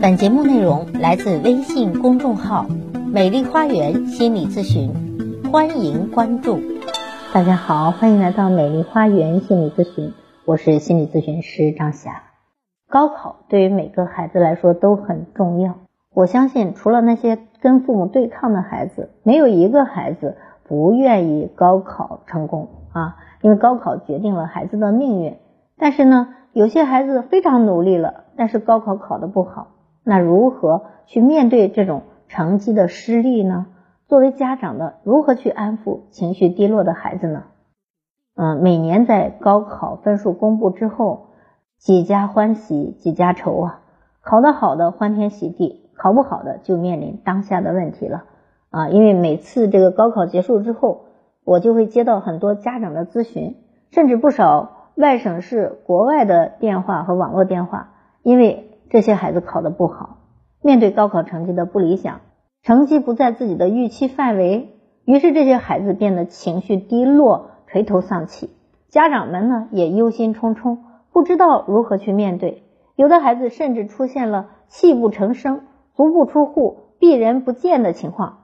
本节目内容来自微信公众号“美丽花园心理咨询”，欢迎关注。大家好，欢迎来到美丽花园心理咨询，我是心理咨询师张霞。高考对于每个孩子来说都很重要，我相信除了那些跟父母对抗的孩子，没有一个孩子不愿意高考成功啊，因为高考决定了孩子的命运。但是呢，有些孩子非常努力了，但是高考考得不好。那如何去面对这种成绩的失利呢？作为家长的，如何去安抚情绪低落的孩子呢？嗯，每年在高考分数公布之后，几家欢喜几家愁啊！考得好的欢天喜地，考不好的就面临当下的问题了啊！因为每次这个高考结束之后，我就会接到很多家长的咨询，甚至不少外省市、国外的电话和网络电话，因为。这些孩子考得不好，面对高考成绩的不理想，成绩不在自己的预期范围，于是这些孩子变得情绪低落、垂头丧气。家长们呢也忧心忡忡，不知道如何去面对。有的孩子甚至出现了泣不成声、足不出户、避人不见的情况。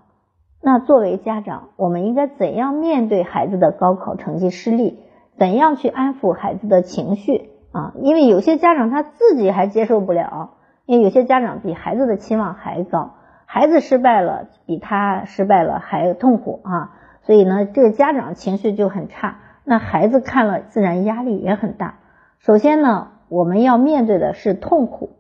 那作为家长，我们应该怎样面对孩子的高考成绩失利？怎样去安抚孩子的情绪？啊，因为有些家长他自己还接受不了，因为有些家长比孩子的期望还高，孩子失败了比他失败了还痛苦啊，所以呢，这个家长情绪就很差，那孩子看了自然压力也很大。首先呢，我们要面对的是痛苦、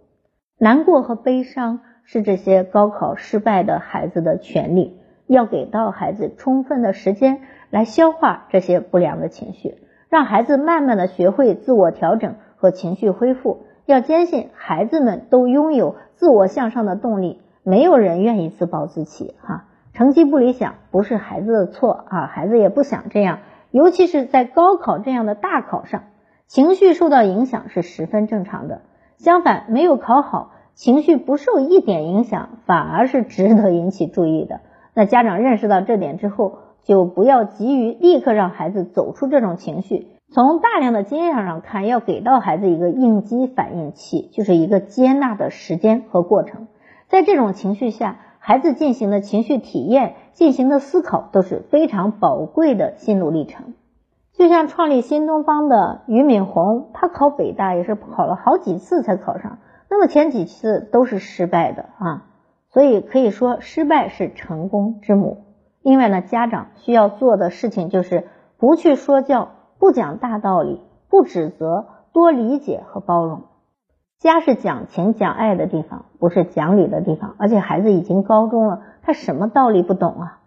难过和悲伤，是这些高考失败的孩子的权利，要给到孩子充分的时间来消化这些不良的情绪，让孩子慢慢的学会自我调整。和情绪恢复，要坚信孩子们都拥有自我向上的动力，没有人愿意自暴自弃哈。成绩不理想不是孩子的错啊，孩子也不想这样，尤其是在高考这样的大考上，情绪受到影响是十分正常的。相反，没有考好，情绪不受一点影响，反而是值得引起注意的。那家长认识到这点之后，就不要急于立刻让孩子走出这种情绪。从大量的经验上看，要给到孩子一个应激反应期，就是一个接纳的时间和过程。在这种情绪下，孩子进行的情绪体验、进行的思考都是非常宝贵的心路历程。就像创立新东方的俞敏洪，他考北大也是考了好几次才考上，那么前几次都是失败的啊。所以可以说，失败是成功之母。另外呢，家长需要做的事情就是不去说教。不讲大道理，不指责，多理解和包容。家是讲情讲爱的地方，不是讲理的地方。而且孩子已经高中了，他什么道理不懂啊？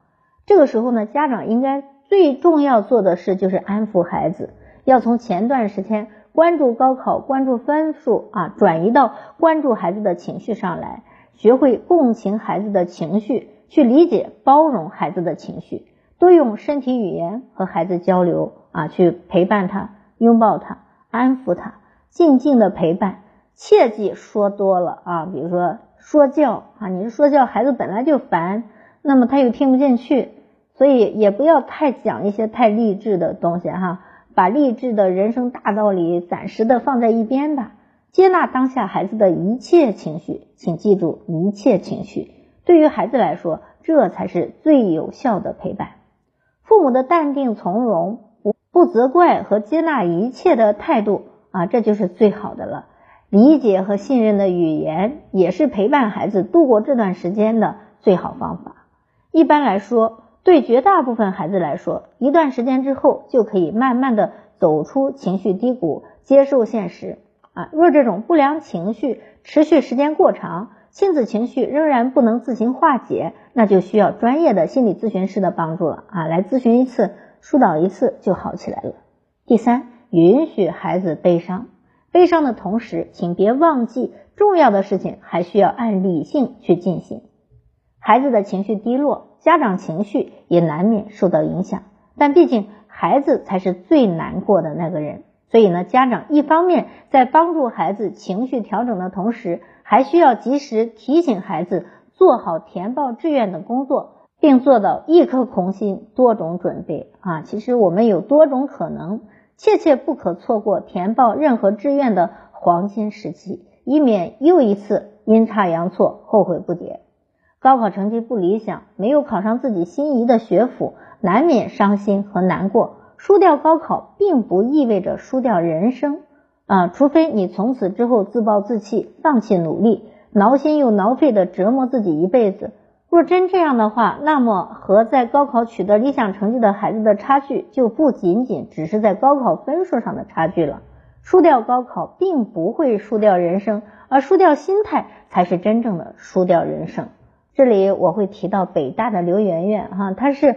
这个时候呢，家长应该最重要做的事就是安抚孩子，要从前段时间关注高考、关注分数啊，转移到关注孩子的情绪上来，学会共情孩子的情绪，去理解、包容孩子的情绪，多用身体语言和孩子交流。啊，去陪伴他，拥抱他，安抚他，静静的陪伴，切记说多了啊，比如说说教啊，你是说教，孩子本来就烦，那么他又听不进去，所以也不要太讲一些太励志的东西哈，把励志的人生大道理暂时的放在一边吧，接纳当下孩子的一切情绪，请记住一切情绪，对于孩子来说，这才是最有效的陪伴，父母的淡定从容。不责怪和接纳一切的态度啊，这就是最好的了。理解和信任的语言也是陪伴孩子度过这段时间的最好方法。一般来说，对绝大部分孩子来说，一段时间之后就可以慢慢的走出情绪低谷，接受现实啊。若这种不良情绪持续时间过长，亲子情绪仍然不能自行化解，那就需要专业的心理咨询师的帮助了啊，来咨询一次。疏导一次就好起来了。第三，允许孩子悲伤，悲伤的同时，请别忘记重要的事情还需要按理性去进行。孩子的情绪低落，家长情绪也难免受到影响，但毕竟孩子才是最难过的那个人，所以呢，家长一方面在帮助孩子情绪调整的同时，还需要及时提醒孩子做好填报志愿的工作。并做到一颗空心，多种准备啊！其实我们有多种可能，切切不可错过填报任何志愿的黄金时期，以免又一次阴差阳错，后悔不迭。高考成绩不理想，没有考上自己心仪的学府，难免伤心和难过。输掉高考，并不意味着输掉人生啊，除非你从此之后自暴自弃，放弃努力，挠心又挠肺的折磨自己一辈子。若真这样的话，那么和在高考取得理想成绩的孩子的差距，就不仅仅只是在高考分数上的差距了。输掉高考，并不会输掉人生，而输掉心态，才是真正的输掉人生。这里我会提到北大的刘媛媛，哈，她是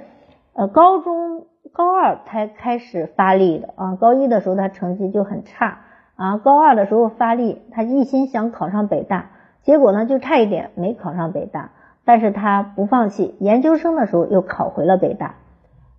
呃高中高二才开始发力的啊，高一的时候她成绩就很差啊，高二的时候发力，她一心想考上北大，结果呢就差一点没考上北大。但是他不放弃，研究生的时候又考回了北大。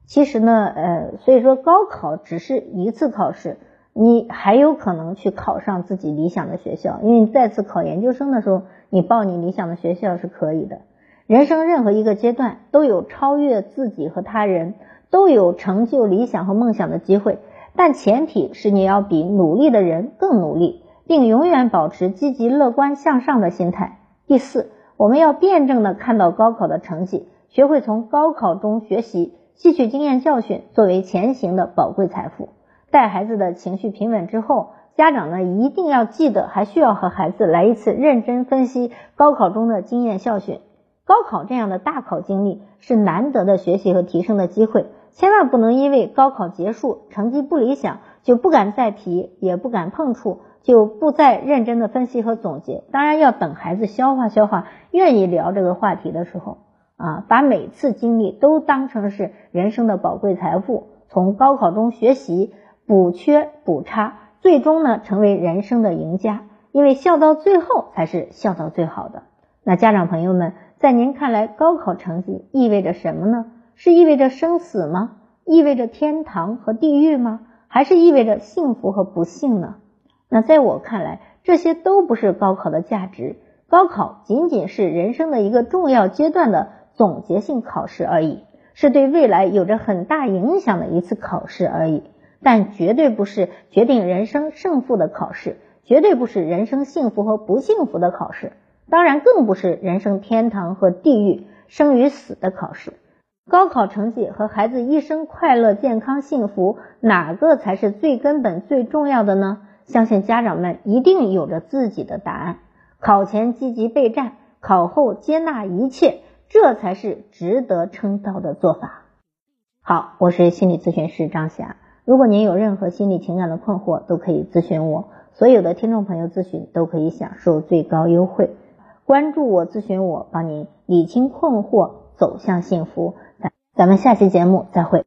其实呢，呃，所以说高考只是一次考试，你还有可能去考上自己理想的学校。因为你再次考研究生的时候，你报你理想的学校是可以的。人生任何一个阶段都有超越自己和他人，都有成就理想和梦想的机会，但前提是你要比努力的人更努力，并永远保持积极乐观向上的心态。第四。我们要辩证的看到高考的成绩，学会从高考中学习，吸取经验教训，作为前行的宝贵财富。待孩子的情绪平稳之后，家长呢一定要记得，还需要和孩子来一次认真分析高考中的经验教训。高考这样的大考经历是难得的学习和提升的机会，千万不能因为高考结束成绩不理想就不敢再提，也不敢碰触。就不再认真的分析和总结，当然要等孩子消化消化，愿意聊这个话题的时候啊，把每次经历都当成是人生的宝贵财富，从高考中学习，补缺补差，最终呢成为人生的赢家。因为笑到最后才是笑到最好的。那家长朋友们，在您看来，高考成绩意味着什么呢？是意味着生死吗？意味着天堂和地狱吗？还是意味着幸福和不幸呢？那在我看来，这些都不是高考的价值。高考仅仅是人生的一个重要阶段的总结性考试而已，是对未来有着很大影响的一次考试而已。但绝对不是决定人生胜负的考试，绝对不是人生幸福和不幸福的考试，当然更不是人生天堂和地狱、生与死的考试。高考成绩和孩子一生快乐、健康、幸福，哪个才是最根本、最重要的呢？相信家长们一定有着自己的答案。考前积极备战，考后接纳一切，这才是值得称道的做法。好，我是心理咨询师张霞。如果您有任何心理情感的困惑，都可以咨询我。所有的听众朋友咨询都可以享受最高优惠。关注我，咨询我，帮您理清困惑，走向幸福。咱咱们下期节目再会。